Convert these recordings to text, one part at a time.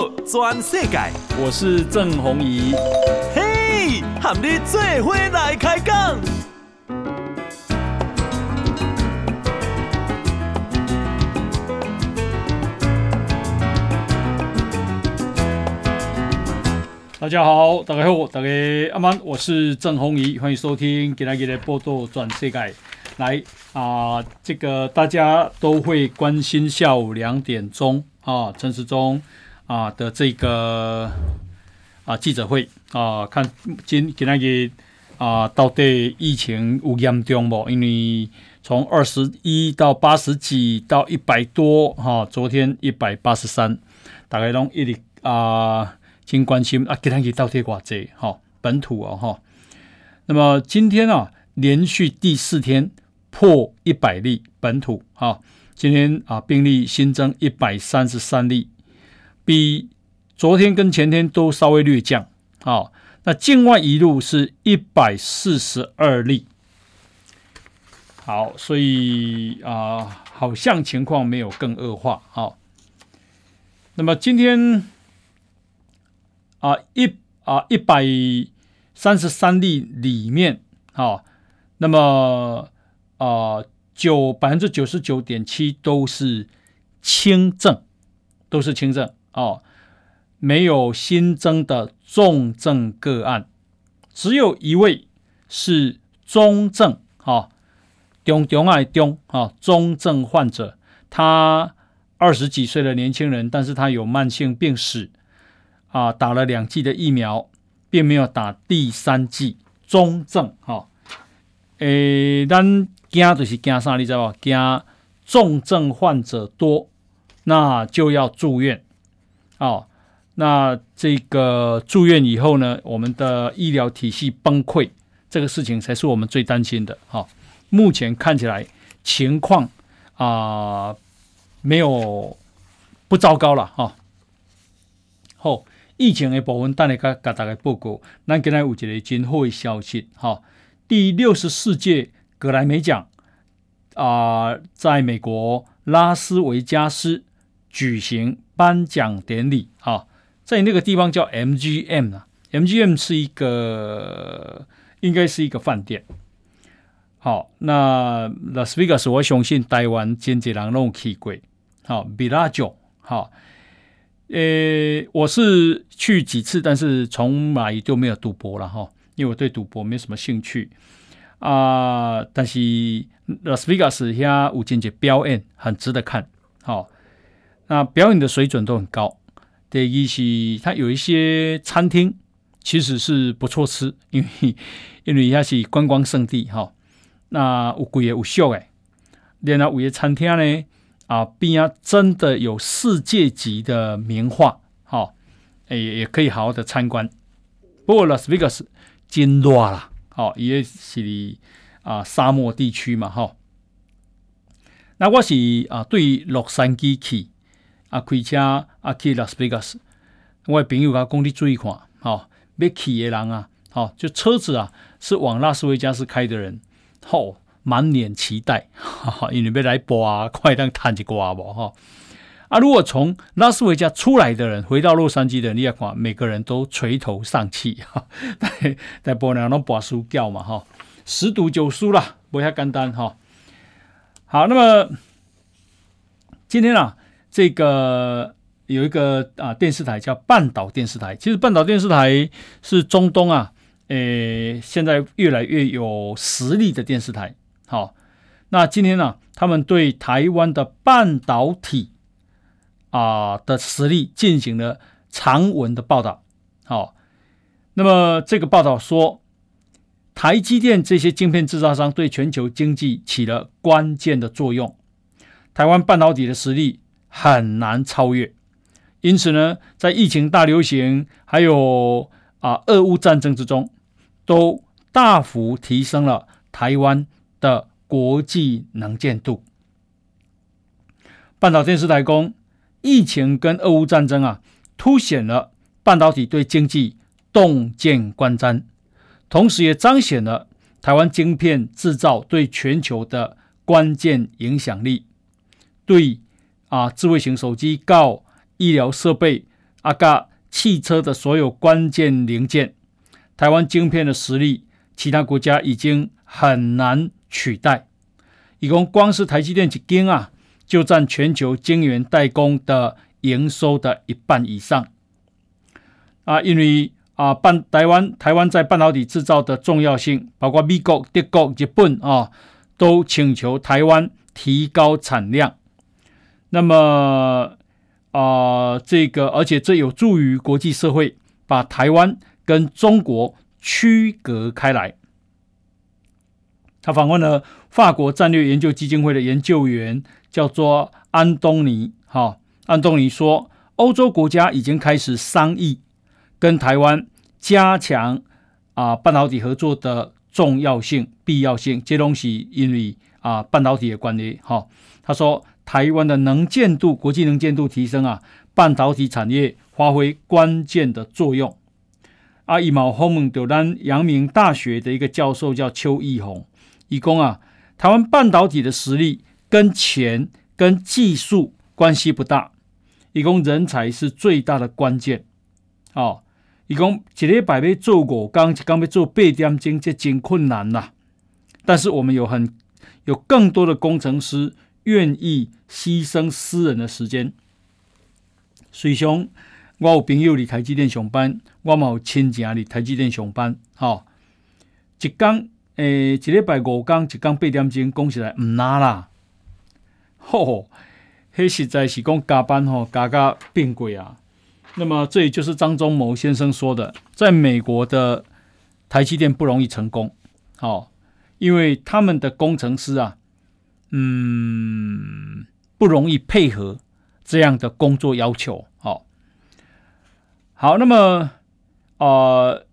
报全世界，我是郑宏仪。嘿，和你做伙来开讲。大家好，大家好，大家阿曼，我是郑宏仪，欢迎收听今天的报道全世界。来啊、呃，这个大家都会关心下午两点钟啊，陈时中啊的这个啊记者会啊，看今今天个啊到底疫情有严重不？因为从二十一到八十几到一百多哈、昨天一百八十三，大概拢一直啊，挺关心啊，今天个到底多少哈？本土哦哈、那么今天啊，连续第四天。破一百例本土哈，今天啊病例新增一百三十三例，比昨天跟前天都稍微略降啊。那境外移入是一百四十二例，好，所以啊好像情况没有更恶化啊。那么今天啊一啊一百三十三例里面啊，那么。啊，九百分之九十九点七都是轻症，都是轻症哦，没有新增的重症个案，只有一位是中症，哈、哦，中中爱中啊，中症患者，他二十几岁的年轻人，但是他有慢性病史，啊，打了两剂的疫苗，并没有打第三剂，中症，哈、哦，诶，咱。惊就是惊啥，你知道吧？惊重症患者多，那就要住院。哦，那这个住院以后呢，我们的医疗体系崩溃，这个事情才是我们最担心的。哈、目前看起来情况啊、没有不糟糕了。哈、哦，好、疫情的部分，等下给大家报告。咱今天有一个真好的消息。哈、第六十四届。格莱美奖啊、在美国拉斯维加斯举行颁奖典礼啊，在那个地方叫 MGM 啊，MGM 是一个应该是一个饭店。好，那拉斯维加斯我相信台湾经济人弄起贵，好，比拉久好，呃，我是去几次，但是从来就没有赌博了哈，因为我对赌博没什么兴趣。啊、呃，但是拉斯维加斯遐有真济表演，很值得看。好、哦，那表演的水准都很高。第一是它有一些餐厅其实是不错吃，因为 因为它是观光胜地哈、那有贵的有俗的，连啊有些餐厅呢啊边啊真的有世界级的名画，好、哦，也也可以好好的参观。不过拉斯维加斯真热啦。哦，也是啊，沙漠地区嘛，哈、那我是啊，对洛杉矶去啊，开车啊去拉斯维加斯，我的朋友甲讲你注意看，哦，要去的人啊，哦，就车子啊是往拉斯维加斯开的人，吼、哦，满脸期待，哈哈，因为要来博啊，快当叹一挂无，哈、啊！如果从拉斯维加出来的人回到洛杉矶的，你要看每个人都垂头丧气哈，在在波兰拢博输掉嘛哈，十赌九输啦，不遐简单哈。好，那么今天啊，这个有一个啊电视台叫半岛电视台，其实半岛电视台是中东啊，诶，现在越来越有实力的电视台。好，那今天呢、他们对台湾的半导体。啊的实力进行了长文的报道。好，那么这个报道说，台积电这些晶片制造商对全球经济起了关键的作用，台湾半导体的实力很难超越。因此呢，在疫情大流行还有啊俄乌战争之中，都大幅提升了台湾的国际能见度。半岛电视台供。疫情跟俄乌战争啊，凸显了半导体对经济洞见观瞻，同时也彰显了台湾晶片制造对全球的关键影响力，对啊，智慧型手机、告医疗设备阿嘎汽车的所有关键零件，台湾晶片的实力，其他国家已经很难取代。一共光是台积电一间啊，就占全球晶圆代工的营收的一半以上。啊，因为啊，半台湾台湾在半导体制造的重要性，包括美国、德国、日本啊，都请求台湾提高产量。那么啊，这个而且这有助于国际社会把台湾跟中国区隔开来。他访问了法国战略研究基金会的研究员，叫做安东尼。哈，安东尼说，欧洲国家已经开始商议跟台湾加强啊半导体合作的重要性、必要性。这东西因为啊半导体的关系。哈，他说，台湾的能见度、国际能见度提升啊，半导体产业发挥关键的作用。啊，一毛后门就让阳明大学的一个教授叫邱义宏。以供啊，台湾半导体的实力跟钱跟技术关系不大，以供人才是最大的关键。哦，以供一礼拜要做五工，一工要做八点钟，这真困难呐、啊。但是我们有很有更多的工程师愿意牺牲私人的时间。水兄，我有朋友里台积电上班，我嘛有亲戚里台积电上班。好、哦，一工。诶，一礼拜五工，一工八点钟，讲起来唔难啦。吼，迄实在是讲加班吼，加加变贵啊。那么这也就是张忠谋先生说的，在美国的台积电不容易成功，哦，因为他们的工程师啊，嗯，不容易配合这样的工作要求。好，好，那么，呃。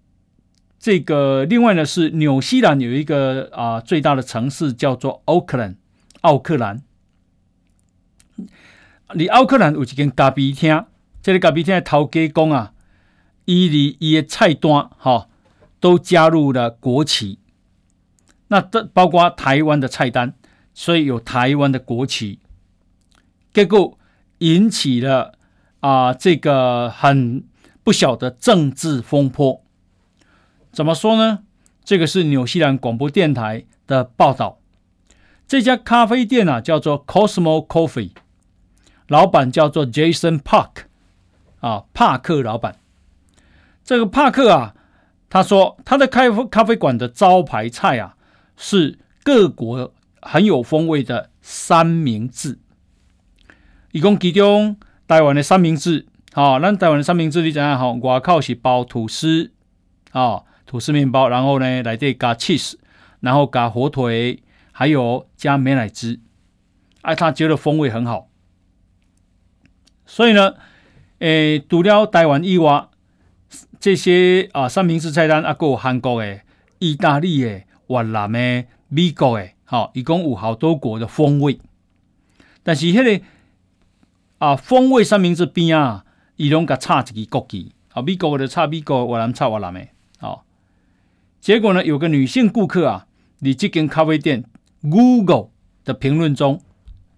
这个另外呢是纽西兰有一个啊、最大的城市叫做奥克兰，奥克兰。你奥克兰有一间咖啡厅，这个咖啡厅的头家讲啊，伊里伊的菜单哈、哦、都加入了国旗，那这包括台湾的菜单，所以有台湾的国旗，结果引起了啊、这个很不小的政治风波。怎么说呢？这个是纽西兰广播电台的报道。这家咖啡店啊，叫做 Cosmo Coffee，老板叫做 Jason Park，啊，帕克老板。这个帕克啊，他说他的咖啡咖啡馆的招牌菜啊，是各国很有风味的三明治。一共其中台湾的三明治，好、哦，那台湾的三明治你怎样好？外口是包吐司，啊、哦。吐司面包，然后呢，来这加 cheese，然后加火腿，还有加美乃滋，哎，他觉得风味很好。所以呢，诶，除了台湾以外，这些啊三明治菜单啊，还有韩国的、意大利的、越南的、美国的，好、一共有好多国的风味。但是那个啊风味三明治边啊，伊拢甲插一个国旗，啊，美国的插美国，越南插越南的，好。结果呢，有个女性顾客啊，你这间咖啡店 Google 的评论中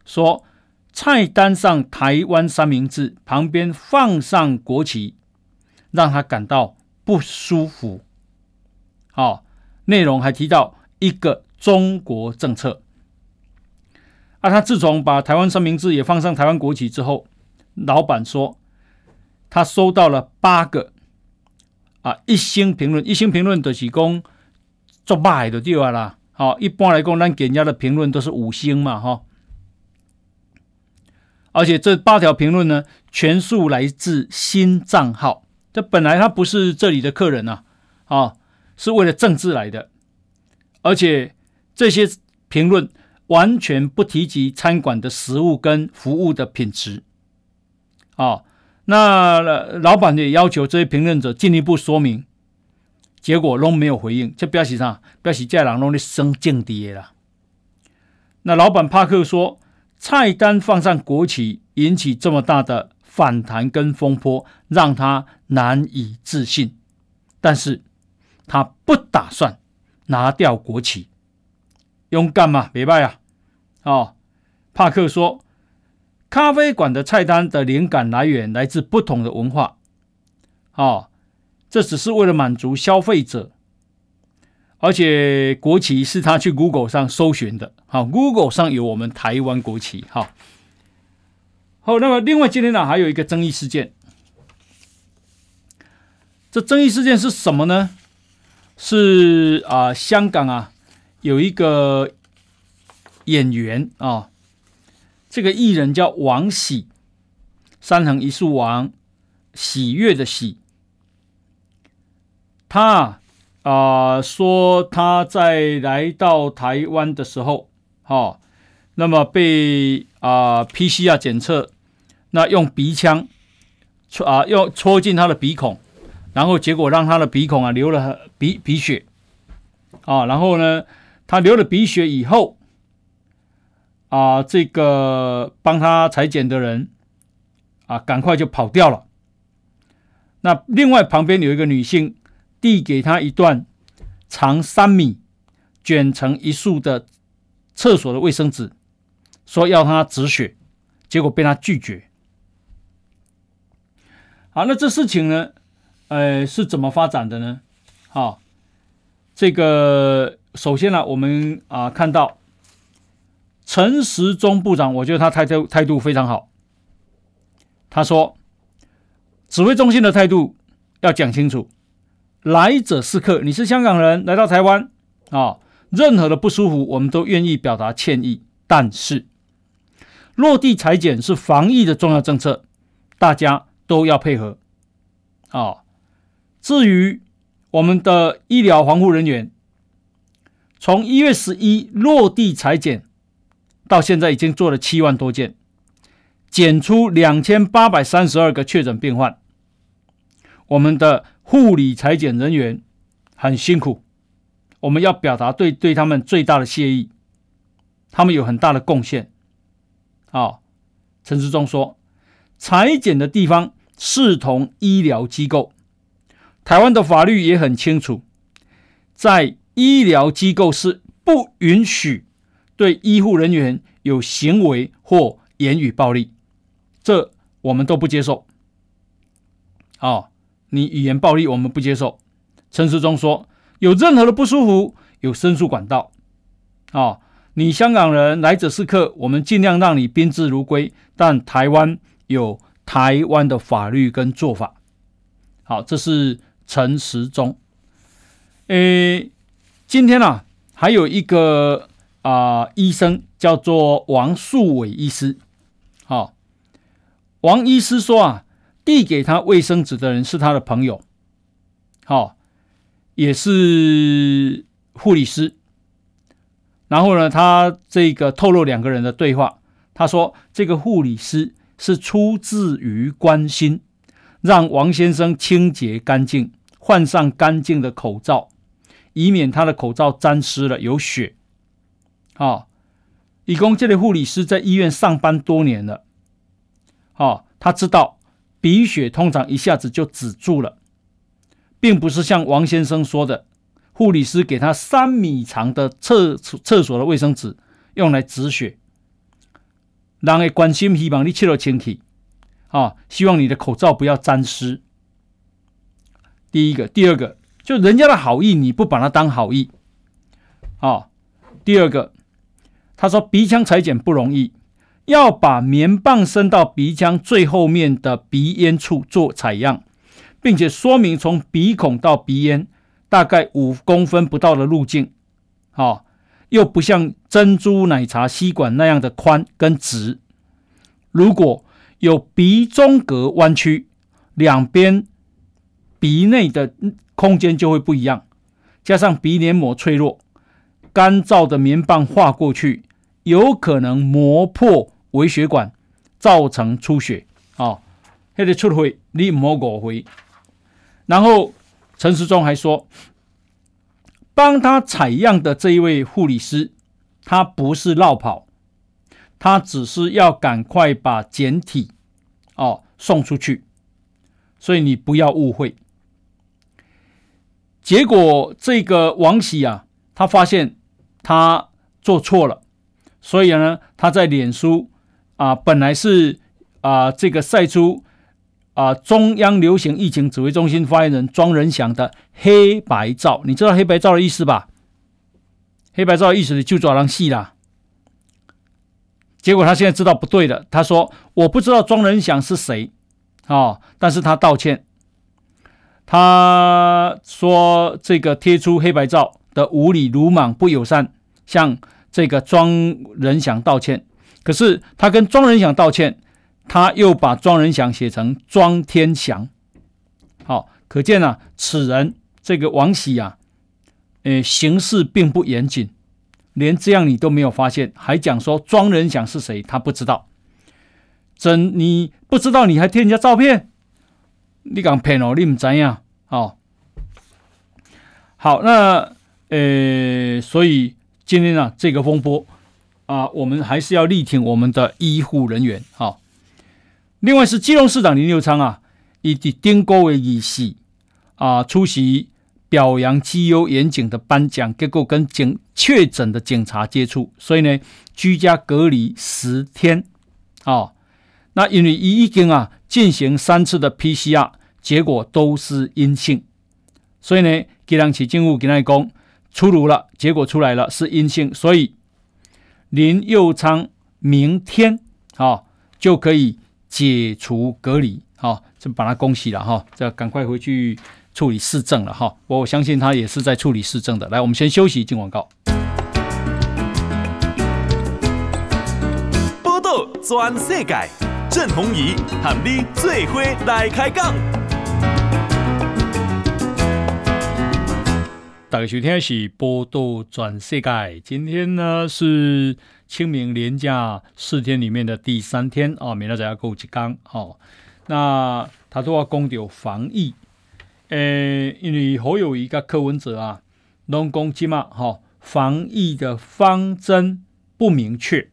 说，菜单上台湾三明治旁边放上国旗，让她感到不舒服。好、哦，内容还提到一个中国政策。啊，他自从把台湾三明治也放上台湾国旗之后，老板说他收到了八个。啊，一星评论，一星评论的是讲做歹的对啊啦。好，一般来讲，咱给人家的评论都是五星嘛，哈。而且这八条评论呢，全数来自新账号。这本来他不是这里的客人呐，啊，是为了政治来的。而且这些评论完全不提及餐馆的食物跟服务的品质，啊。那老板也要求这些评论者进一步说明，结果都没有回应。这表示啥？表示这人拢在生境地了。那老板帕克说，菜单放上国旗，引起这么大的反弹跟风波，让他难以置信。但是他不打算拿掉国旗，勇敢嘛，别拜啊！哦，帕克说。咖啡馆的菜单的灵感来源来自不同的文化，啊，这只是为了满足消费者，而且国旗是他去 Google 上搜寻的，好，Google 上有我们台湾国旗，好，好，那么另外今天呢还有一个争议事件，这争议事件是什么呢？是啊，香港啊有一个演员啊，这个艺人叫王喜，三横一竖王。喜悦的喜，他啊、说他在来到台湾的时候，哈、哦，那么被啊、PCR 检测，那用鼻腔戳啊，用戳进他的鼻孔，然后结果让他的鼻孔啊流了鼻鼻血，啊，然后呢，他流了鼻血以后，啊，这个帮他裁剪的人啊，赶快就跑掉了。那另外旁边有一个女性递给他一段长三米、卷成一束的厕所的卫生纸，说要他止血，结果被他拒绝。好，那这事情呢，呃，是怎么发展的呢？好，这个首先呢，我们啊看到陈时中部长，我觉得他态度态度非常好，他说。指挥中心的态度要讲清楚，来者是客。你是香港人来到台湾啊，任何的不舒服，我们都愿意表达歉意。但是落地裁剪是防疫的重要政策，大家都要配合啊。至于我们的医疗防护人员，从一月十一落地裁剪到现在，已经做了七万多件。检出两千八百三十二个确诊病患，我们的护理裁剪人员很辛苦，我们要表达对对他们最大的谢意，他们有很大的贡献。啊、哦，陈时中说，裁剪的地方视同医疗机构，台湾的法律也很清楚，在医疗机构是不允许对医护人员有行为或言语暴力。这我们都不接受，哦，你语言暴力我们不接受。陈时中说，有任何的不舒服，有申诉管道，哦，你香港人来者是客，我们尽量让你宾至如归。但台湾有台湾的法律跟做法。好，这是陈时中。诶，今天啊，还有一个啊、医生叫做王树伟医师，好、哦。王医师说：“啊，递给他卫生纸的人是他的朋友，好、哦，也是护理师。然后呢，他这个透露两个人的对话。他说，这个护理师是出自于关心，让王先生清洁干净，换上干净的口罩，以免他的口罩沾湿了有血。啊，以供这类护理师在医院上班多年了。”哦，他知道鼻血通常一下子就止住了，并不是像王先生说的，护理师给他三米长的厕厕所的卫生纸用来止血。人会关心，希望你切了清体，啊，希望你的口罩不要沾湿。第一个，第二个，就人家的好意你不把它当好意，啊，第二个，他说鼻腔采检不容易。要把棉棒伸到鼻腔最后面的鼻咽处做采样，并且说明从鼻孔到鼻咽大概五公分不到的路径，好，又不像珍珠奶茶吸管那样的宽跟直。如果有鼻中隔弯曲，两边鼻内的空间就会不一样，加上鼻黏膜脆弱，干燥的棉棒划过去，有可能磨破。微血管造成出血，哦，那个出血你莫误会。然后陈时中还说，帮他采样的这一位护理师，他不是落跑，他只是要赶快把检体哦送出去，所以你不要误会。结果这个王喜啊，他发现他做错了，所以呢，他在脸书。啊，本来是啊，这个晒出啊中央流行疫情指挥中心发言人庄仁祥的黑白照。你知道黑白照的意思吧？黑白照的意思就抓人死啦。结果他现在知道不对了，他说我不知道庄仁祥是谁啊、但是他道歉。他说这个贴出黑白照的无理、鲁莽、不友善，向这个庄仁祥道歉。可是他跟庄仁祥道歉，他又把庄仁祥写成庄天祥。好，可见啊，此人这个王喜啊，呃，行事并不严谨，连这样你都没有发现，还讲说庄仁祥是谁？他不知道。真你不知道，你还贴人家照片？你敢骗哦？你唔知样？哦，好，那呃，所以今天啊，这个风波啊，我们还是要力挺我们的医护人员。好、另外是基隆市长林右昌啊，以及丁国为仪式啊，出席表扬绩优员警的颁奖，结果跟警确诊的警察接触，所以呢，居家隔离十天。哦，那因为已已经啊进行三次的 PCR。结果都是阴性，所以呢，吉朗起政府给他讲出炉了，结果出来了是阴性，所以林佑昌明天啊、就可以解除隔离，好、哦，就把他恭喜了哈，这、赶快回去处理市政了哈、我相信他也是在处理市政的。来，我们先休息，进广告。报道全世界，郑弘仪和你最伙来开讲。大家收听的是《报道全世界》，今天呢是清明连假四天里面的第三天啊，明天再要过几天哦。那他都要讲到防疫，诶、欸，因为好有一个柯文哲啊，拢讲即嘛，哈，防疫的方针不明确。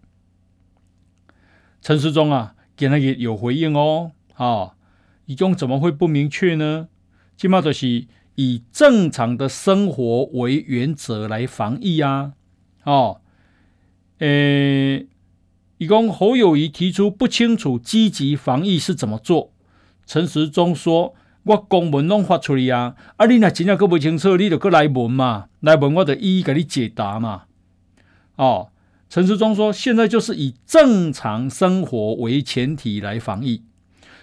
陈时中啊，给他也有回应哦，啊，一种怎么会不明确呢？即嘛就是。以正常的生活为原则来防疫啊！哦，诶，一共侯友谊提出不清楚积极防疫是怎么做。陈时中说：“我公文拢发出来啊，啊，你若真正阁不清楚，你就阁来问嘛，来问我就一一给你解答嘛。”哦，陈时中说：“现在就是以正常生活为前提来防疫，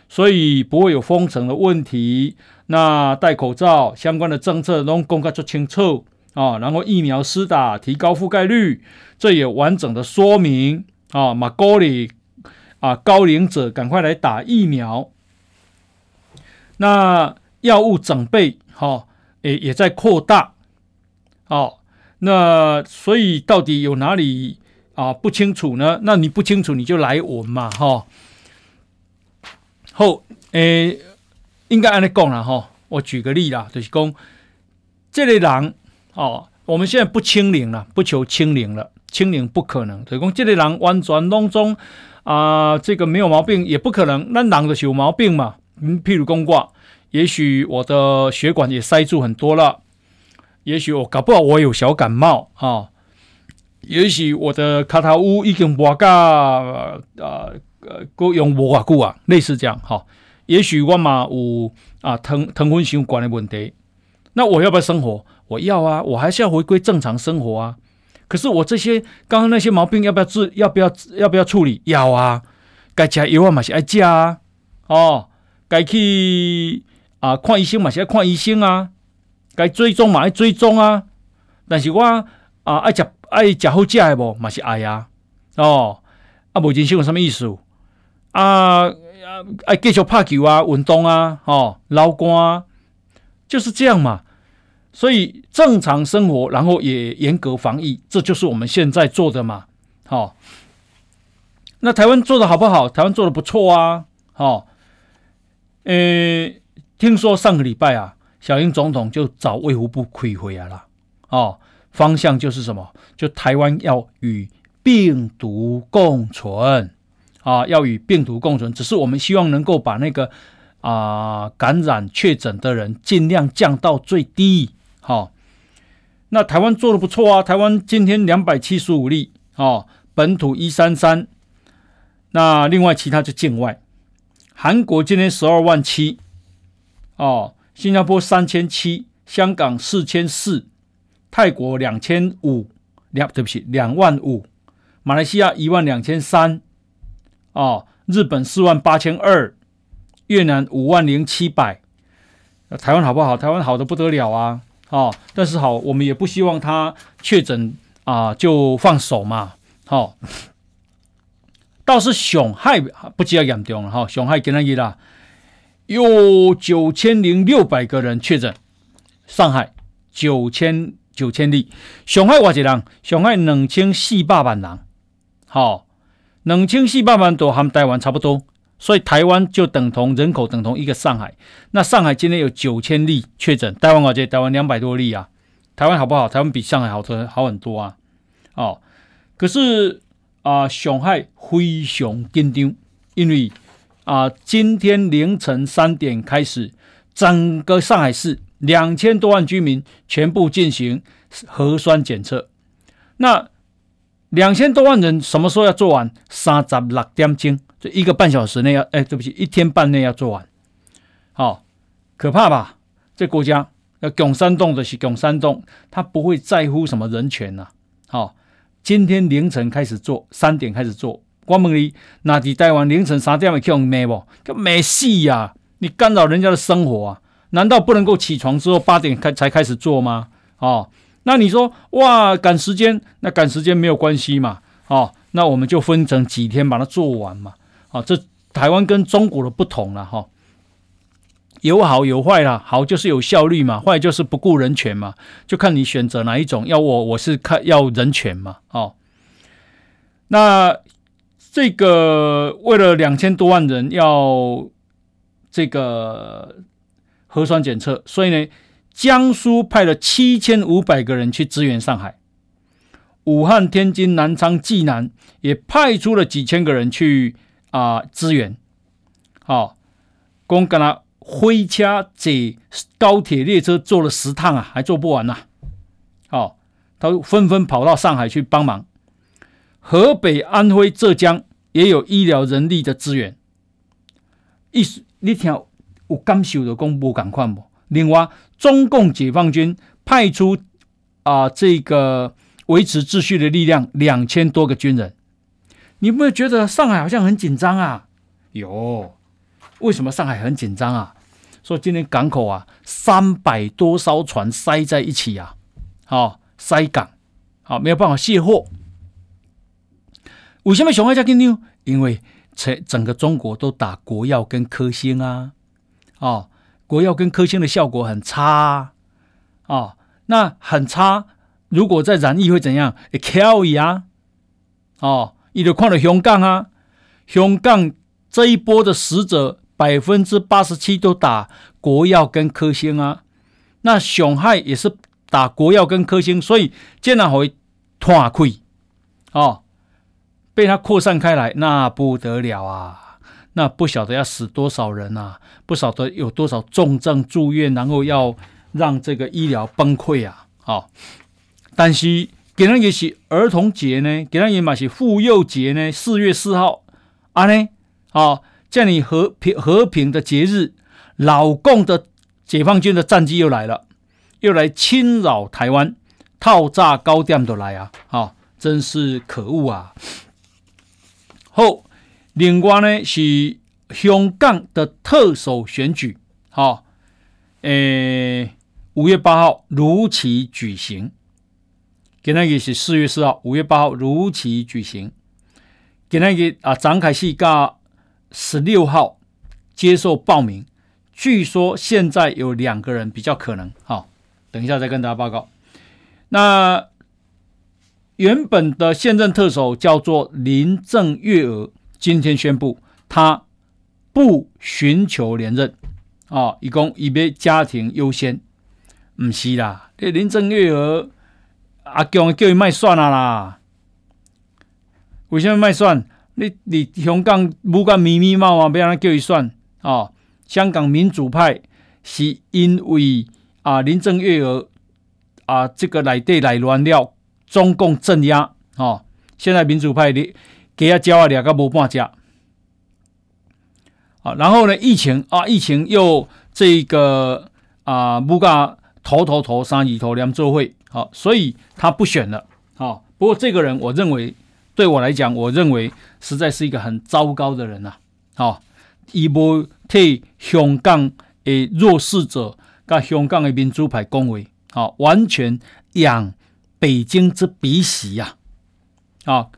所以不会有封城的问题。”那戴口罩相关的政策都公开做清楚啊，然后疫苗施打提高覆盖率，这也完整的说明啊，马高里啊高龄者赶快来打疫苗。那药物整备哈，也也在扩大，哦，那所以到底有哪里啊不清楚呢？那你不清楚你就来问嘛哈。后诶。应该按你讲了哈，我举个例啦，就是讲这类人哦，我们现在不清零了，不求清零了，清零不可能。所以讲这类人完全当中啊，这个没有毛病也不可能。那人就是有毛病嘛，嗯，譬如公挂，也许我的血管也塞住很多了，也许我搞不好我有小感冒啊，也许我的卡塔乌已经磨嘎啊呃，够用无偌久啊，类似这样哈。也许我嘛有啊疼疼昏血管的问题，那我要不要生活？我要啊，我还是要回归正常生活啊。可是我这些刚刚那些毛病要不要治？要不要要不要处理？要啊，该吃药啊嘛是爱吃啊，哦，该去啊看医生嘛是爱看医生啊，该追踪嘛爱追踪啊。但是我啊爱吃爱食好吃的不嘛是爱啊，哦，啊无人生有什么意思啊？啊，继续拍球啊，运动啊，哦，捞光啊，就是这样嘛。所以正常生活，然后也严格防疫，这就是我们现在做的嘛。好、哦，那台湾做的好不好？台湾做的不错啊。好、哦，诶，听说上个礼拜啊，小英总统就找卫福部开会啊了。哦，方向就是什么？就台湾要与病毒共存。啊，要与病毒共存，只是我们希望能够把那个啊感染确诊的人尽量降到最低。好、哦，那台湾做的不错啊，台湾今天两百七十五例，哦，本土一三三，那另外其他就境外。韩国今天十二万七，哦，新加坡三千七，香港四千四，泰国两千五，两对不起两万五，马来西亚一万两千三，哦，日本四万八千二，越南五万零七百，台湾好不好？台湾好的不得了啊！哦，但是好，我们也不希望他确诊啊就放手嘛，好、哦。倒是上海不只要严重了哈，上海今天啦有九千零六百个人确诊，上海九千九千例，上海多少人？上海两千四百万人，好，两千四百万都和台湾差不多，所以台湾就等同人口等同一个上海。那上海今天有九千例确诊，台湾多少？台湾两百多例啊，台湾好不好？台湾比上海好多好很多啊，哦，可是。啊，上海非常紧张，因为啊，今天凌晨三点开始，整个上海市两千多万居民全部进行核酸检测。那两千多万人什么时候要做完？三十六点钟，就一个半小时内要，哎，对不起，一天半内要做完。好、哦，可怕吧？这国家要共山洞的是共山洞，他不会在乎什么人权呐、啊。好、哦。今天凌晨开始做，三点开始做。我问你，那在台湾凌晨三点会去用没不？就没戏呀！你干扰人家的生活啊？难道不能够起床之后八点开才开始做吗？哦，那你说哇，赶时间？那赶时间没有关系嘛？哦，那我们就分成几天把它做完嘛？啊、哦，这台湾跟中国的不同了哈。有好有坏啦，好就是有效率嘛，坏就是不顾人权嘛，就看你选择哪一种。要我，我是看要人权嘛，哦。那这个为了两千多万人要这个核酸检测，所以呢，江苏派了七千五百个人去支援上海，武汉、天津、南昌、济南也派出了几千个人去啊、支援。好、哦，公干了。灰车坐高铁列车坐了十趟啊，还坐不完呐、啊！哦，他纷纷跑到上海去帮忙。河北、安徽、浙江也有医疗人力的支援。意思你听有感受的公布赶快不？另外，中共解放军派出啊、呃、这个维持秩序的力量两千多个军人。你有没有觉得上海好像很紧张啊？有。为什么上海很紧张啊？说今天港口啊，三百多艘船塞在一起啊，好、哦、塞港，好、哦、没有办法卸货。为什么上海这紧张？因为整整个中国都打国药跟科兴啊，哦，国药跟科兴的效果很差，哦，那很差。如果再染疫会怎样？会跳呀，哦，你就看到香港啊，香港这一波的死者。百分之八十七都打国药跟科兴啊，那上海也是打国药跟科兴，所以竟然会断开哦，被它扩散开来，那不得了啊！那不晓得要死多少人啊，不晓得有多少重症住院，然后要让这个医疗崩溃啊！哦，但是今天也是儿童节呢，今天也嘛是妇幼节呢，四月四号啊呢，哦。像你和平和平的节日，老共的解放军的战机又来了，又来侵扰台湾，套炸高点都来啊！好、哦，真是可恶啊！后另外呢是香港的特首选举，好、哦，诶，五月八号如期举行。今天也是四月四号，五月八号如期举行。今天也啊，张凯西噶。十六号接受报名，据说现在有两个人比较可能。好，等一下再跟大家报告。那原本的现任特首叫做林郑月娥，今天宣布他不寻求连任。啊，一共以为家庭优先，不是啦。这林郑月娥阿强叫伊卖算了啦，为什么卖算？你你香港不管密密麻麻，不要让他叫伊算哦。香港民主派是因为啊林郑月娥啊这个内地来乱了，中共镇压哦。现在民主派的给他交啊两个无半价啊，然后呢，疫情啊，疫情又这个啊，木嘎头头头三亿头两周会，好，所以他不选了。好，不过这个人，我认为对我来讲，我认为实在是一个很糟糕的人呐。好，伊无替香港的弱势者，跟香港的民主派恭维，好，完全养北京之鼻息呀。啊，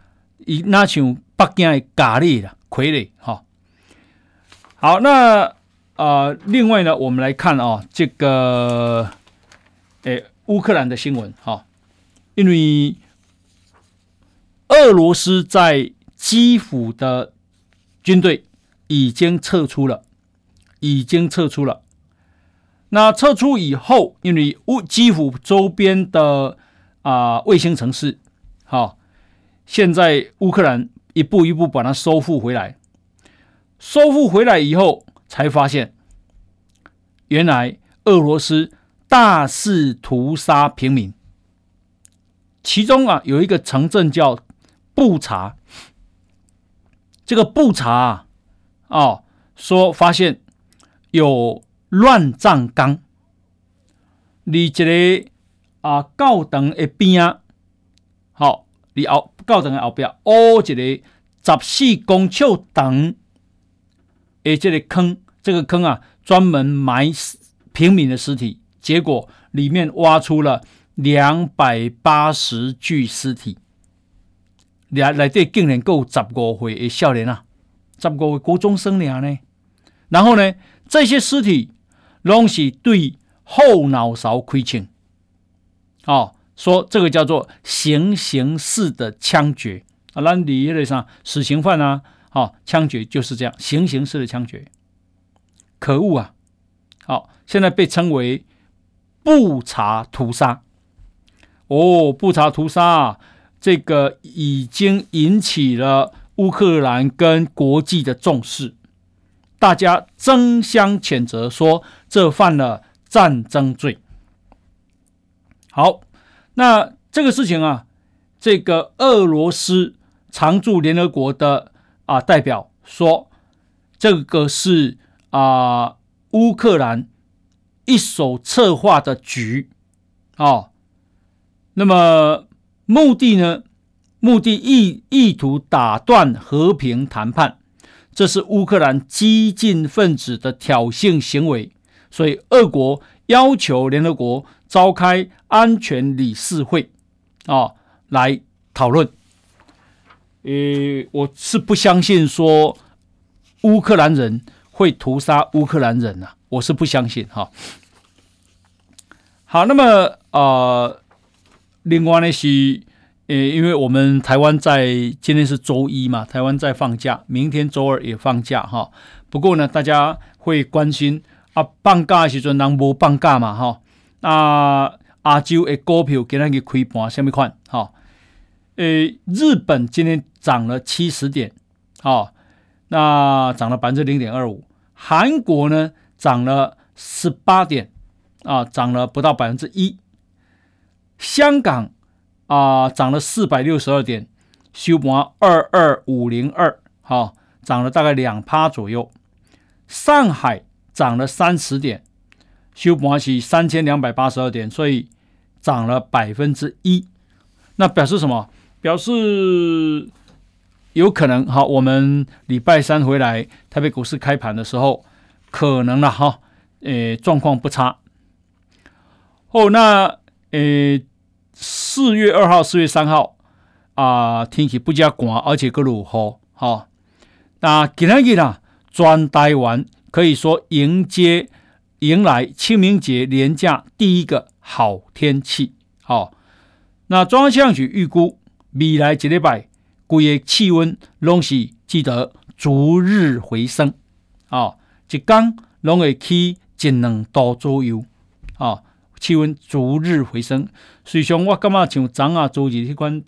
伊那像北京的咖喱啦，傀儡。哈，好，那、呃，另外呢，我们来看、哦，这个诶，乌克兰的新闻。哈，因为俄罗斯在基辅的军队已经撤出了，已经撤出了。那撤出以后，因为乌基辅周边的啊、卫星城市，好。现在乌克兰一步一步把它收复回来，收复回来以后，才发现原来俄罗斯大肆屠杀平民。其中啊，有一个城镇叫布查，这个布查啊，哦，说发现有乱葬岗，你这个啊高等的边啊，好，你后。教堂的后边，挖一个十四公尺长的这个坑，这个坑啊，专门埋平民的尸体。结果里面挖出了两百八十具尸体，来来这竟然够十五岁的少年啊，十五岁国中生了呢。然后呢，这些尸体拢是对后脑勺开枪，哦。说这个叫做行刑式的枪决啊，那理论上死刑犯啊，好枪决就是这样，行刑式的枪决，可恶啊！好，现在被称为布查屠杀。哦，布查屠杀啊，这个已经引起了乌克兰跟国际的重视，大家争相谴责，说这犯了战争罪。好。那这个事情啊，这个俄罗斯常驻联合国的啊代表说，这个是啊乌克兰一手策划的局啊。那么目的呢？目的意意图打断和平谈判，这是乌克兰激进分子的挑衅行为，所以俄国要求联合国。召开安全理事会啊，来讨论。呃，我是不相信说乌克兰人会屠杀乌克兰人呐、啊，我是不相信哈。好，那么呃，另外呢是呃，因为我们台湾在今天是周一嘛，台湾在放假，明天周二也放假哈。不过呢，大家会关心啊，放假的时阵人无放假嘛哈。那亚洲的股票今天去开盘，什么款？哈，诶，日本今天涨了七十点，好，那涨了百分之零点二五。韩国呢涨了十八点，啊，涨了不到百分之一。香港啊涨了四百六十二点，收盘二二五零二，好，涨了大概两趴左右。上海涨了三十点。收盘是三千两百八十二点，所以涨了百分之一。那表示什么？表示有可能哈，我们礼拜三回来台北股市开盘的时候，可能了哈，诶，状况不差。哦，那诶，四月二号、四月三号啊，天气不加寒，而且个落雨哈。那今天日啊，全台湾可以说迎接。迎来清明节连假第一个好天气，好，那中央气象局预估未来一礼拜，规个气温拢是记得逐日回升，啊，一天拢会起一两度左右，啊，气温逐日回升。实际上，我感觉像昨啊、昨日迄款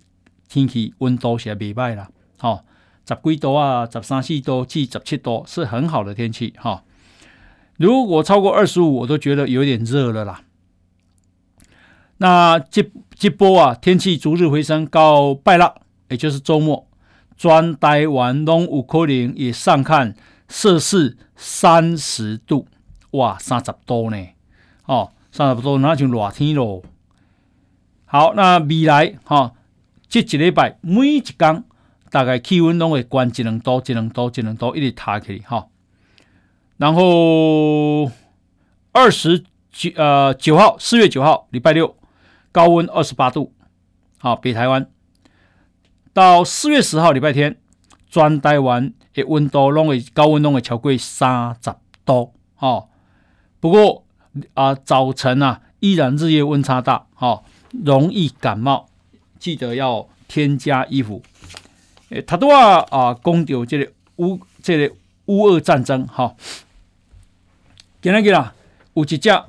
天气温度是未歹啦，好，十几度啊，十三四度至十七度是很好的天气，哈。如果超过二十五，我都觉得有点热了啦。那这这波啊，天气逐日回升，到拜六，也就是周末，全台湾拢有可能也上看摄氏三十度，哇，三十度呢，哦，三十度那就热天咯。好，那未来哈、哦，这一礼拜每一天大概气温都会关一两度，一两度，一两度，一直抬起哈、哦。然后二十九呃九号，四月九号礼拜六，高温二十八度，好、北台湾。到四月十号礼拜天，全台湾的温度拢会高温拢会超过三十度，哦。不过啊，早晨啊依然日夜温差大，哦。容易感冒，记得要添加衣服。诶，他都啊啊，讲到这个乌这个乌俄战争哈。给那个啦，有一架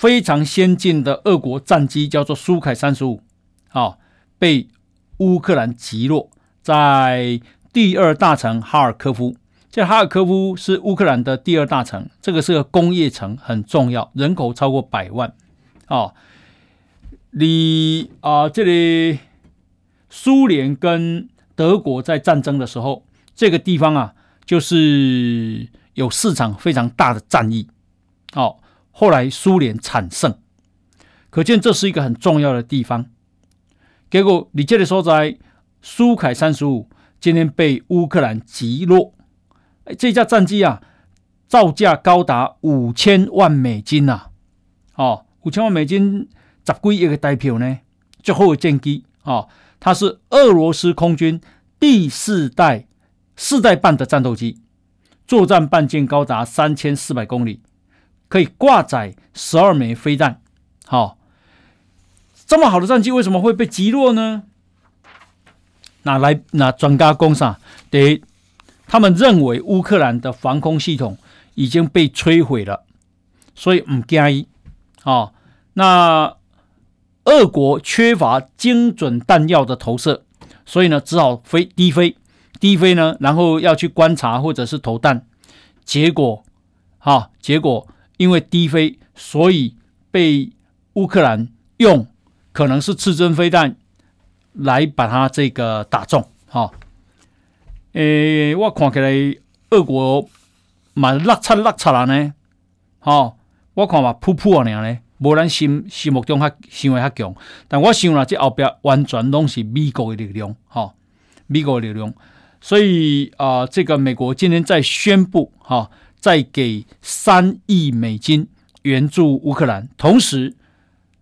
非常先进的俄国战机，叫做苏凯三十五，啊，被乌克兰击落在第二大城哈尔科夫。这哈尔科夫是乌克兰的第二大城，这个是个工业城，很重要，人口超过百万，哦。你啊，这里苏联跟德国在战争的时候，这个地方啊，就是有四场非常大的战役。哦，后来苏联惨胜，可见这是一个很重要的地方。结果你这里所在苏凯三十五今天被乌克兰击落，哎这架战机啊，造价高达五千万美金呐！哦，五千万美金。十几亿个代表呢？最后的战机啊，它是俄罗斯空军第四代四代半的战斗机，作战半径高达三千四百公里，可以挂载十二枚飞弹。好，这么好的战机为什么会被击落呢？那来，那专家讲啥？得，他们认为乌克兰的防空系统已经被摧毁了，所以唔介意。啊，那。俄国缺乏精准弹药的投射，所以呢，只好飞低飞，低飞呢，然后要去观察或者是投弹，结果，哈、啊，结果因为低飞，所以被乌克兰用可能是刺针飞弹来把它这个打中，哈、啊，诶，我看起来俄国蛮落差落差了呢，哈、我看嘛噗噗啊呢。无咱心心目中较想的较强，但我想啦，这后边完全拢是美国的力量，哈、哦，美国的力量。所以啊、呃，这个美国今天在宣布，哈、哦，再给三亿美金援助乌克兰，同时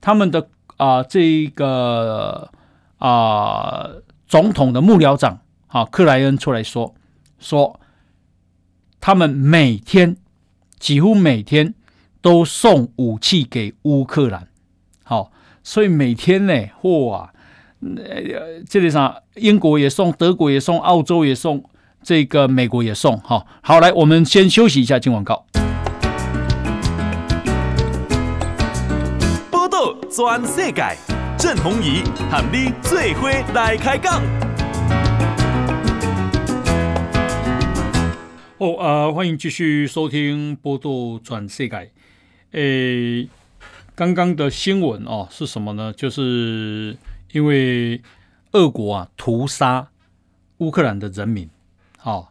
他们的啊、呃、这个啊、总统的幕僚长，啊、克莱恩出来说，说他们每天几乎每天。都送武器给乌克兰，好，所以每天呢，哇，呃，这里上英国也送，德国也送，澳洲也送，这个美国也送，哈，好，来，我们先休息一下，进广告。波道全世界，郑弘仪喊你最伙来开讲。哦，呃，欢迎继续收听《波道转世界》。诶，刚刚的新闻哦是什么呢？就是因为俄国啊屠杀乌克兰的人民，好、哦，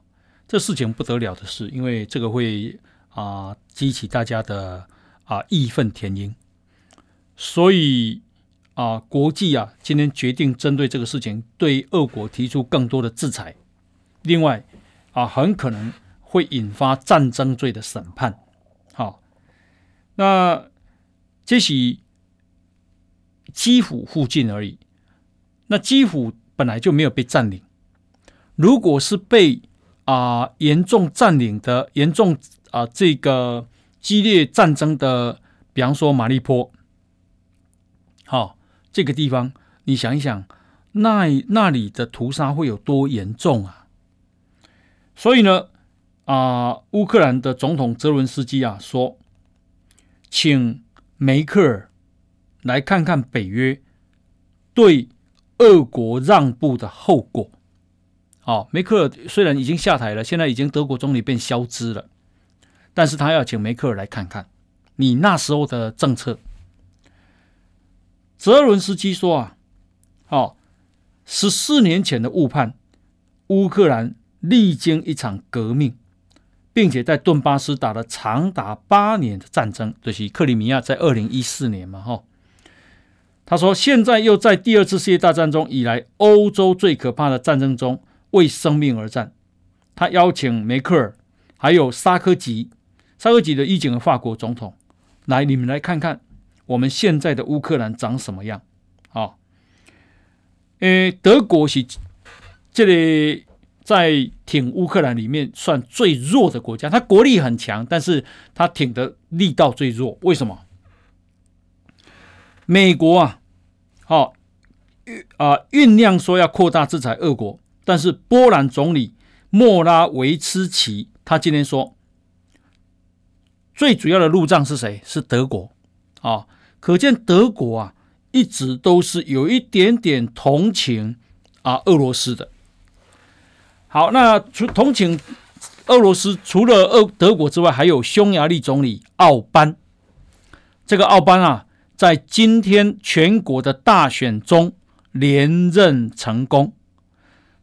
这事情不得了的事，因为这个会啊激起大家的啊义愤填膺，所以啊国际啊今天决定针对这个事情对俄国提出更多的制裁，另外啊很可能会引发战争罪的审判。好那这是基辅附近而已。那基辅本来就没有被占领。如果是被啊、严重占领的、严重啊、这个激烈战争的，比方说马利坡，好、这个地方，你想一想，那那里的屠杀会有多严重啊？所以呢，啊、乌克兰的总统泽伦斯基啊说。请梅克尔来看看北约对俄国让步的后果。哦，梅克尔虽然已经下台了，现在已经德国总理变肖兹了，但是他要请梅克尔来看看你那时候的政策。泽伦斯基说啊，好，十四年前的误判，乌克兰历经一场革命，并且在顿巴斯打了长达八年的战争，就是克里米亚在二零一四年嘛，哈。他说，现在又在第二次世界大战中以来欧洲最可怕的战争中为生命而战。他邀请梅克尔，还有沙科吉，沙科吉的以前的法国总统，来，你们来看看我们现在的乌克兰长什么样。啊，诶，德国是这里。在挺乌克兰里面算最弱的国家，它国力很强，但是它挺的力道最弱。为什么？美国啊，好、哦，啊、酝酿说要扩大制裁俄国，但是波兰总理莫拉维茨奇他今天说，最主要的路障是谁？是德国啊、可见德国啊一直都是有一点点同情啊俄罗斯的。好，那除同情俄罗斯，除了俄德国之外，还有匈牙利总理奥班。这个奥班啊，在今天全国的大选中连任成功，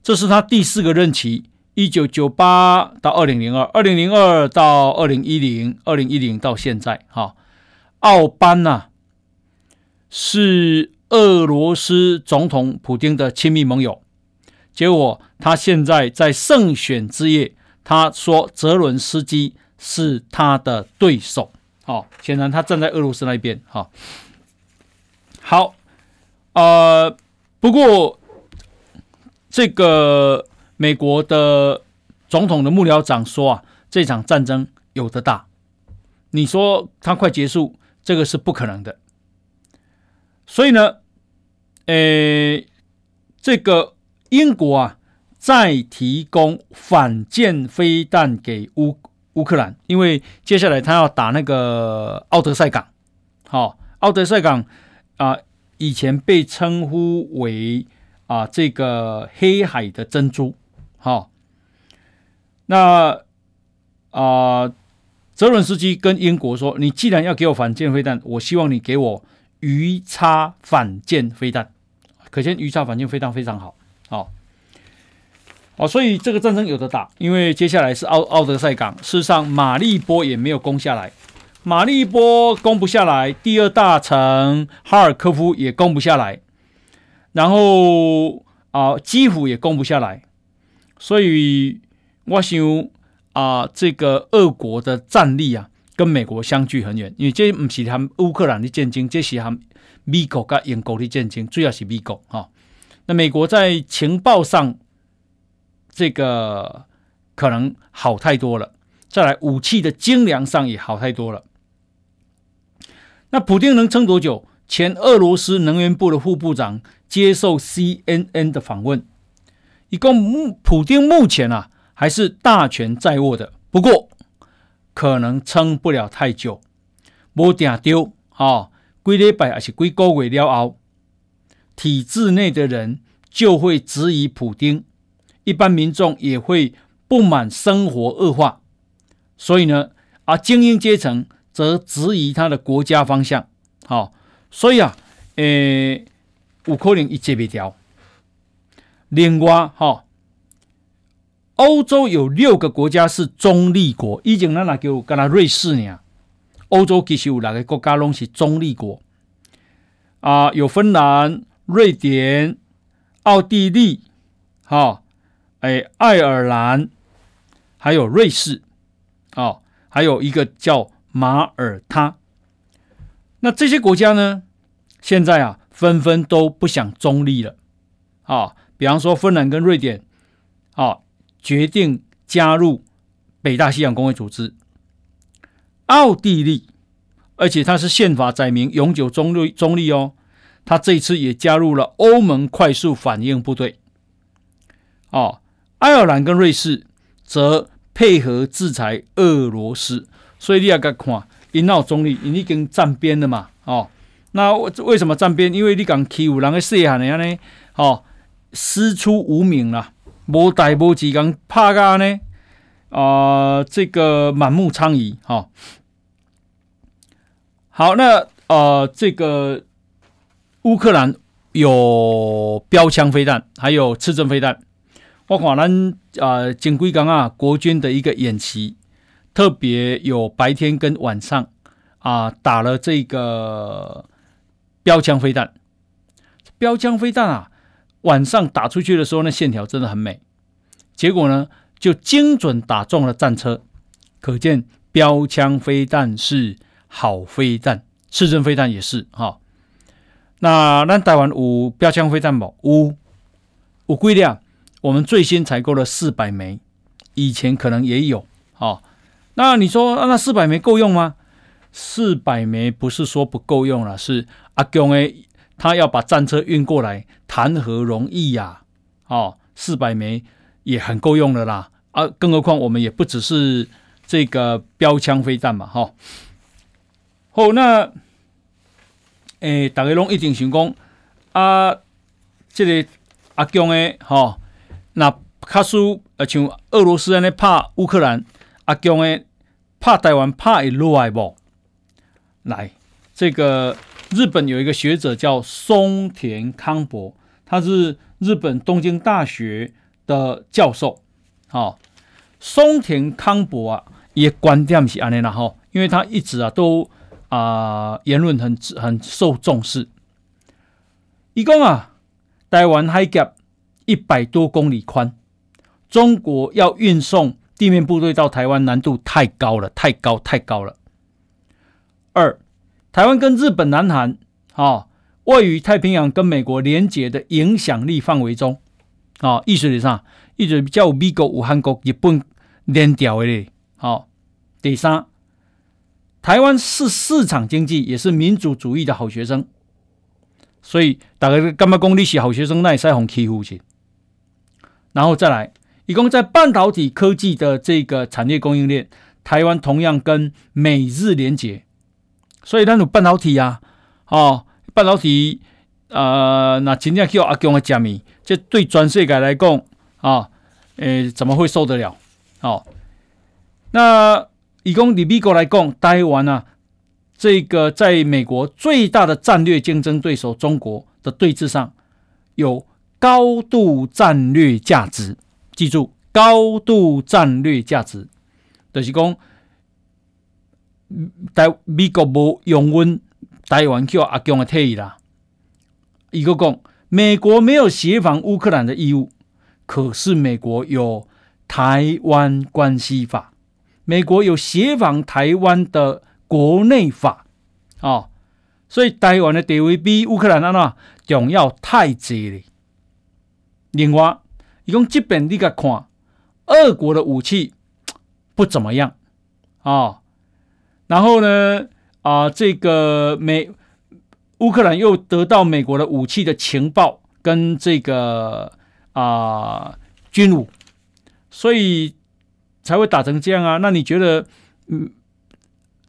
这是他第四个任期，一九九八到二零零二，二零零二到二零一零，二零一零到现在。哈，奥班呐、是俄罗斯总统普丁的亲密盟友。结果他现在在胜选之夜，他说泽伦斯基是他的对手。好，显然他站在俄罗斯那边。哈，好，呃，不过这个美国的总统的幕僚长说啊，这场战争有的打。你说它快结束，这个是不可能的。所以呢，呃，这个。英国啊，再提供反舰飞弹给乌乌克兰，因为接下来他要打那个奥德赛港。好，奥德赛港啊，以前被称呼为啊这个黑海的珍珠。好，那啊，泽伦斯基跟英国说：“你既然要给我反舰飞弹，我希望你给我鱼叉反舰飞弹。”可见鱼叉反舰飞弹非常好。好，哦，所以这个战争有的打，因为接下来是奥奥德赛港。事实上，马利波也没有攻下来，马利波攻不下来，第二大城哈尔科夫也攻不下来，然后啊，基辅也攻不下来。所以我想啊，这个俄国的战力啊，跟美国相距很远，因为这不是他们乌克兰的战争，这是他们美国跟英国的战争，主要是美国哈。那美国在情报上，这个可能好太多了。再来，武器的精良上也好太多了。那普丁能撑多久？前俄罗斯能源部的副部长接受 CNN 的访问，一共目普丁目前啊还是大权在握的，不过可能撑不了太久。没定丢啊，几礼拜还是几个月了后。体制内的人就会质疑普丁，一般民众也会不满生活恶化，所以呢，啊，精英阶层则质疑他的国家方向。好，所以啊，诶，有可能一接不掉。另外，哈，欧洲有六个国家是中立国，以前咱那叫跟他瑞士呢。欧洲其实有六个国家拢是中立国，啊，有芬兰。瑞典、奥地利、哈、哦，哎，爱尔兰，还有瑞士，哦，还有一个叫马耳他。那这些国家呢，现在啊，纷纷都不想中立了，啊、比方说芬兰跟瑞典，啊、决定加入北大西洋公约组织。奥地利，而且它是宪法载明永久中立中立哦。他这一次也加入了欧盟快速反应部队。哦，爱尔兰跟瑞士则配合制裁俄罗斯，所以你要该看，因闹中立，你已经站边了嘛？哦，那为什么站边？因为你讲欺负人的细汉的呢？哦，师出无名了，无代无志讲怕噶呢？啊、这个满目疮痍。哈、哦，好，那呃，这个。乌克兰有标枪飞弹，还有刺针飞弹。我看咱啊，前几天啊，国军的一个演习特别有白天跟晚上啊打了这个标枪飞弹，标枪飞弹啊，晚上打出去的时候，那线条真的很美。结果呢，就精准打中了战车，可见标枪飞弹是好飞弹，刺针飞弹也是哈、哦。那咱台湾有标枪飞弹不？有，有几辆？我们最新采购了四百枚，以前可能也有。哦，那你说那四百枚够用吗？四百枚不是说不够用了，是阿公诶，他要把战车运过来，谈何容易呀？哦，四百枚。也很够用的啦，啊，更何况我们也不只是这个标枪飞弹嘛，哈。好，那，诶，大家拢一定想讲啊，这个阿强诶，哈，那卡苏呃，像俄罗斯安尼拍乌克兰，阿强诶拍台湾拍会落来不？来，这个日本有一个学者叫松田康博，他是日本东京大学。的教授，好、哦，松田康博啊，也观点是安尼啦哈，因为他一直啊都啊、言论很很受重视。一共啊，台湾海峡一百多公里宽，中国要运送地面部队到台湾难度太高了，太高太高了。二，台湾跟日本、南韩啊，位于太平洋跟美国连结的影响力范围中。啊，意思是啥？意思比较有美国、武汉国、日本连调的。好，第三，台湾是市场经济，也是民主主义的好学生。所以大家干嘛讲你是好学生，那也是很欺负去。然后再来，一共在半导体科技的这个产业供应链，台湾同样跟美日连结。所以那种半导体呀、啊，哦，半导体。呃，那真正叫阿强的加密，这对全世界来讲啊，诶，怎么会受得了？哦，那以讲以美国来讲，台湾啊，这个在美国最大的战略竞争对手中国的对峙上，有高度战略价值。记住，高度战略价值，就是讲，台美国无用阮台湾叫阿强的体啦。伊个讲，美国没有协防乌克兰的义务，可是美国有台湾关系法，美国有协防台湾的国内法，哦，所以台湾的地位比乌克兰那重要太多了。另外，伊讲即边你个看，俄国的武器不怎么样、哦，然后呢，啊、这个美。乌克兰又得到美国的武器的情报跟这个啊、军武，所以才会打成这样啊。那你觉得，嗯，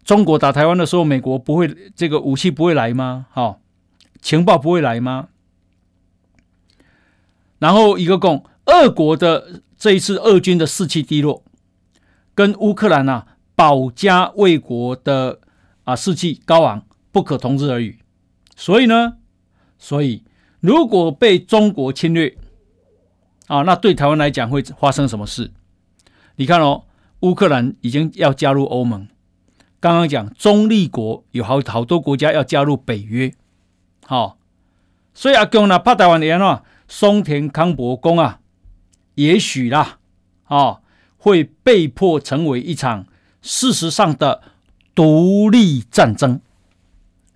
中国打台湾的时候，美国不会这个武器不会来吗？好、情报不会来吗？然后一个共，俄国的这一次俄军的士气低落，跟乌克兰啊保家卫国的啊士气高昂不可同日而语。所以呢，所以如果被中国侵略啊，那对台湾来讲会发生什么事？你看哦，乌克兰已经要加入欧盟，刚刚讲中立国有好好多国家要加入北约，好、哦，所以阿公呢怕台湾人啊，松田康博公啊，也许啦，啊、哦，会被迫成为一场事实上的独立战争，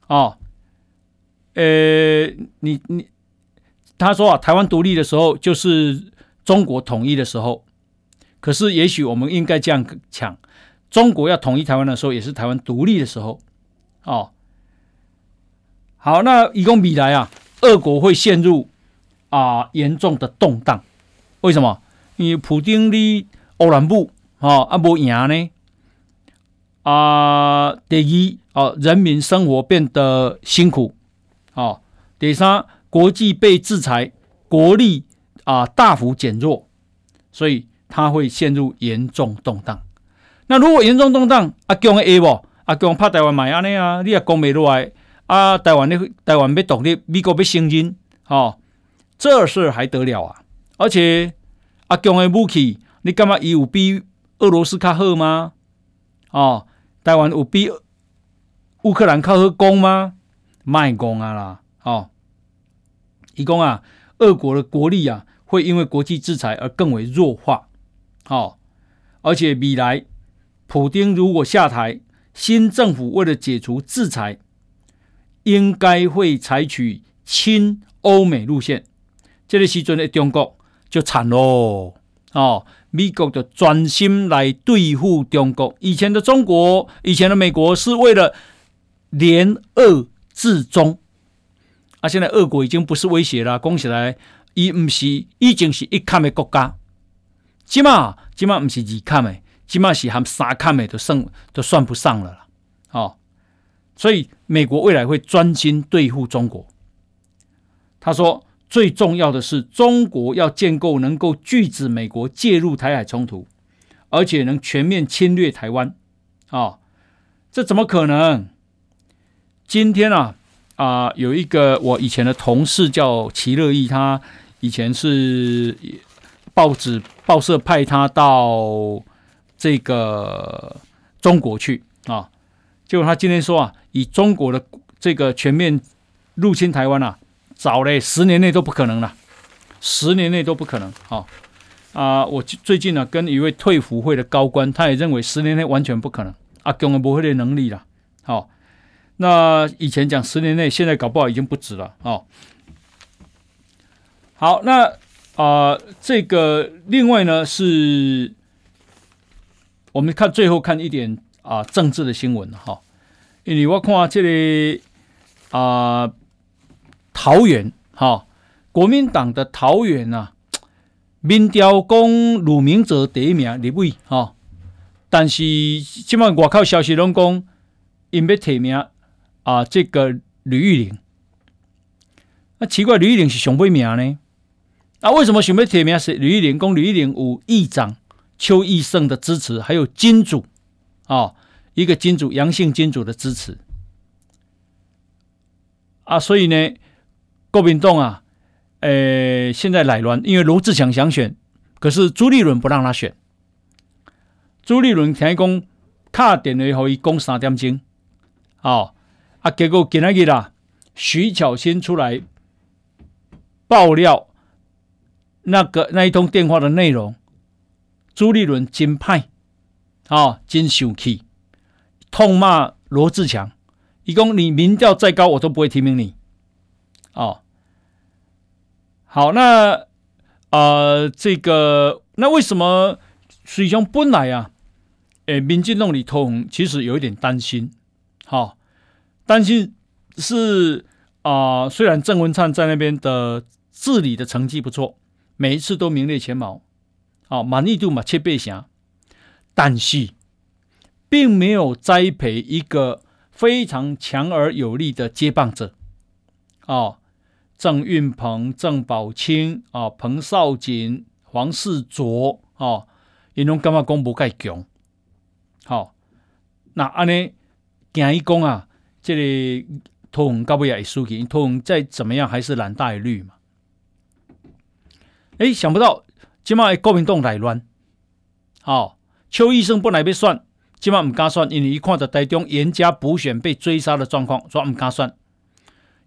哦。呃，你你，他说啊，台湾独立的时候就是中国统一的时候，可是也许我们应该这样讲，中国要统一台湾的时候，也是台湾独立的时候。哦，好，那以后未来啊，俄国会陷入啊严重的动荡，为什么？因为普丁的欧兰布啊啊不赢呢？啊，第一啊，人民生活变得辛苦。哦，第三，国际被制裁，国力啊大幅减弱，所以它会陷入严重动荡。那如果严重动荡，阿强的 A 不？阿强怕台湾买安尼啊？你也讲不落来啊？台湾的台湾要独立，美国要承认，哦，这事还得了啊？而且阿强的武器，你干嘛有比俄罗斯卡好吗？哦，台湾有比乌克兰靠好攻吗？卖攻啊啦！哦，一共啊，俄国的国力啊，会因为国际制裁而更为弱化。哦，而且未来普丁如果下台，新政府为了解除制裁，应该会采取亲欧美路线。这个时阵的中国就惨喽！哦，美国就专心来对付中国。以前的中国，以前的美国是为了联俄制中，啊，现在俄国已经不是威胁了。讲起来，伊唔是已经是一抗的国家，起码起码唔是二抗的，起码是含三抗的都算都算不上了啦。哦，所以美国未来会专心对付中国。他说。最重要的是，中国要建构能够拒止美国介入台海冲突，而且能全面侵略台湾，啊、这怎么可能？今天啊啊、有一个我以前的同事叫齐乐意，他以前是报纸报社派他到这个中国去啊、哦，结果他今天说啊，以中国的这个全面入侵台湾啊。早嘞，十年内都不可能了，十年内都不可能。好、啊，我最近呢、跟一位退辅会的高官，他也认为十年内完全不可能。啊，根本不会的能力了。好、哦，那以前讲十年内，现在搞不好已经不止了。哦，好，那啊、这个另外呢是，我们看最后看一点啊、政治的新闻哈、哦，因为我看这里啊。桃园，哈、国民党的桃园啊，民调讲吕明哲第一名立委，哈、但是今晚外口消息拢讲，因要提名啊，这个吕玉玲，那奇怪，吕玉玲是上尾名呢？那、啊、为什么想要提名是吕玉玲？讲吕玉玲有议长邱毅胜的支持，还有金主啊、一个金主杨姓金主的支持啊，所以呢。国民党啊，诶、现在来乱，因为罗志强想选，可是朱立伦不让他选。朱立伦听讲，卡电话给伊讲三点钟，哦，啊，结果今仔日啦，徐巧芯出来爆料那个那一通电话的内容，朱立伦真歹，哦，真生气，痛骂罗志强，伊讲你民调再高，我都不会提名你。哦，好，那呃，这个那为什么水兄本来啊，诶，民进党里头其实有一点担心，好、哦，担心是啊、虽然郑文灿在那边的治理的成绩不错，每一次都名列前茅，啊、哦，满意度嘛七倍强，但是并没有栽培一个非常强而有力的接棒者，哦。郑运鹏、郑宝清啊、彭少锦、黄世卓啊，因拢感觉讲无介强。好，那安尼讲一讲啊，这个托鸿到尾也会输去，托鸿再怎么样还是蓝大于绿嘛。诶，想不到今麦国民党内乱，好，邱医生本来要选，今麦唔敢选，因为一看到台中严加补选被追杀的状况，所以唔敢选。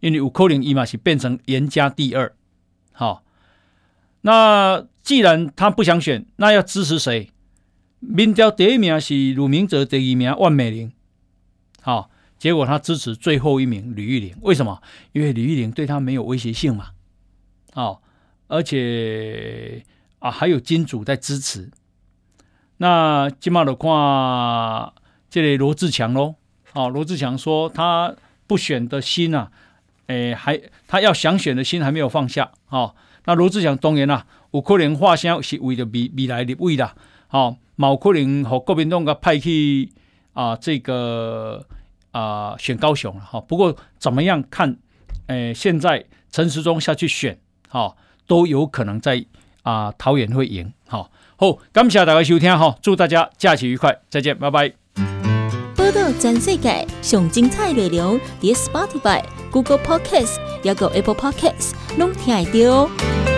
因为有可能伊嘛是变成严家第二，好，那既然他不想选，那要支持谁？民调第一名是鲁明哲，第二名万美玲，好，结果他支持最后一名吕玉玲，为什么？因为吕玉玲对他没有威胁性嘛，好，而且啊还有金主在支持，那今嘛的话，这里罗志强喽，好，罗志强说他不选的心啊。诶，还他要想选的心还没有放下，哦，那罗志祥当然啦，有可能话声是为了未未来立委啦，哦，冇可能和国民党个派去啊，这个啊选高雄了哈。不过怎么样看？诶，现在陈时中下去选，哈，都有可能在啊桃园会赢，好，好，感谢大家收听哈，祝大家假期愉快，再见，拜拜。报道全世界上精彩内容，伫 Spotify。Google Podcast，还有 Apple Podcast，拢听得到。